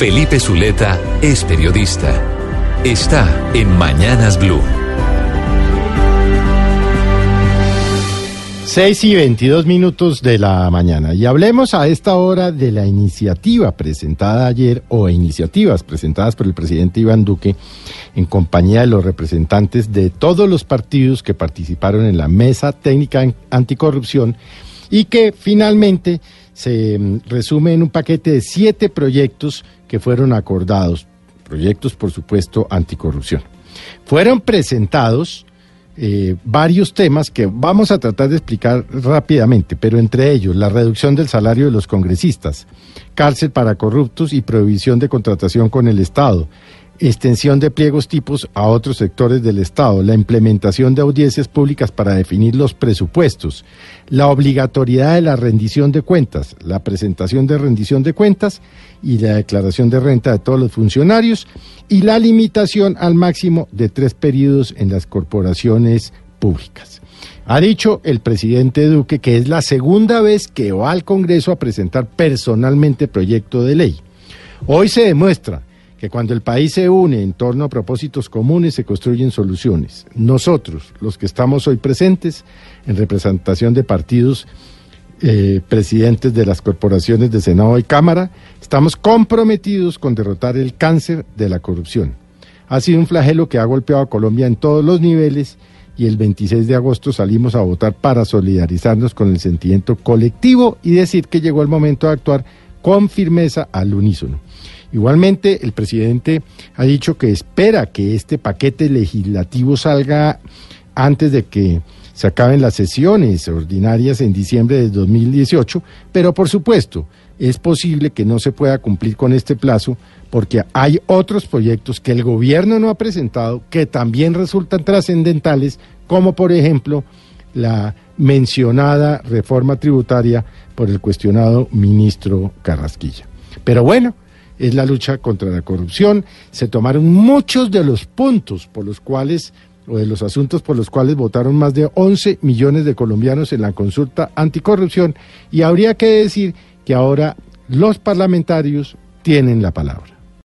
Felipe Zuleta es periodista. Está en Mañanas Blue. 6 y 22 minutos de la mañana. Y hablemos a esta hora de la iniciativa presentada ayer o iniciativas presentadas por el presidente Iván Duque en compañía de los representantes de todos los partidos que participaron en la mesa técnica anticorrupción y que finalmente se mm, resume en un paquete de siete proyectos que fueron acordados, proyectos por supuesto anticorrupción. Fueron presentados eh, varios temas que vamos a tratar de explicar rápidamente, pero entre ellos la reducción del salario de los congresistas, cárcel para corruptos y prohibición de contratación con el Estado, extensión de pliegos tipos a otros sectores del Estado, la implementación de audiencias públicas para definir los presupuestos, la obligatoriedad de la rendición de cuentas, la presentación de rendición de cuentas y la declaración de renta de todos los funcionarios y la limitación al máximo de tres periodos en las corporaciones públicas. Ha dicho el presidente Duque que es la segunda vez que va al Congreso a presentar personalmente proyecto de ley. Hoy se demuestra que cuando el país se une en torno a propósitos comunes se construyen soluciones. Nosotros, los que estamos hoy presentes, en representación de partidos, eh, presidentes de las corporaciones de Senado y Cámara, estamos comprometidos con derrotar el cáncer de la corrupción. Ha sido un flagelo que ha golpeado a Colombia en todos los niveles y el 26 de agosto salimos a votar para solidarizarnos con el sentimiento colectivo y decir que llegó el momento de actuar con firmeza al unísono. Igualmente, el presidente ha dicho que espera que este paquete legislativo salga antes de que se acaben las sesiones ordinarias en diciembre de 2018, pero por supuesto es posible que no se pueda cumplir con este plazo porque hay otros proyectos que el gobierno no ha presentado que también resultan trascendentales, como por ejemplo la mencionada reforma tributaria por el cuestionado ministro Carrasquilla. Pero bueno, es la lucha contra la corrupción. Se tomaron muchos de los puntos por los cuales o de los asuntos por los cuales votaron más de 11 millones de colombianos en la consulta anticorrupción y habría que decir que ahora los parlamentarios tienen la palabra.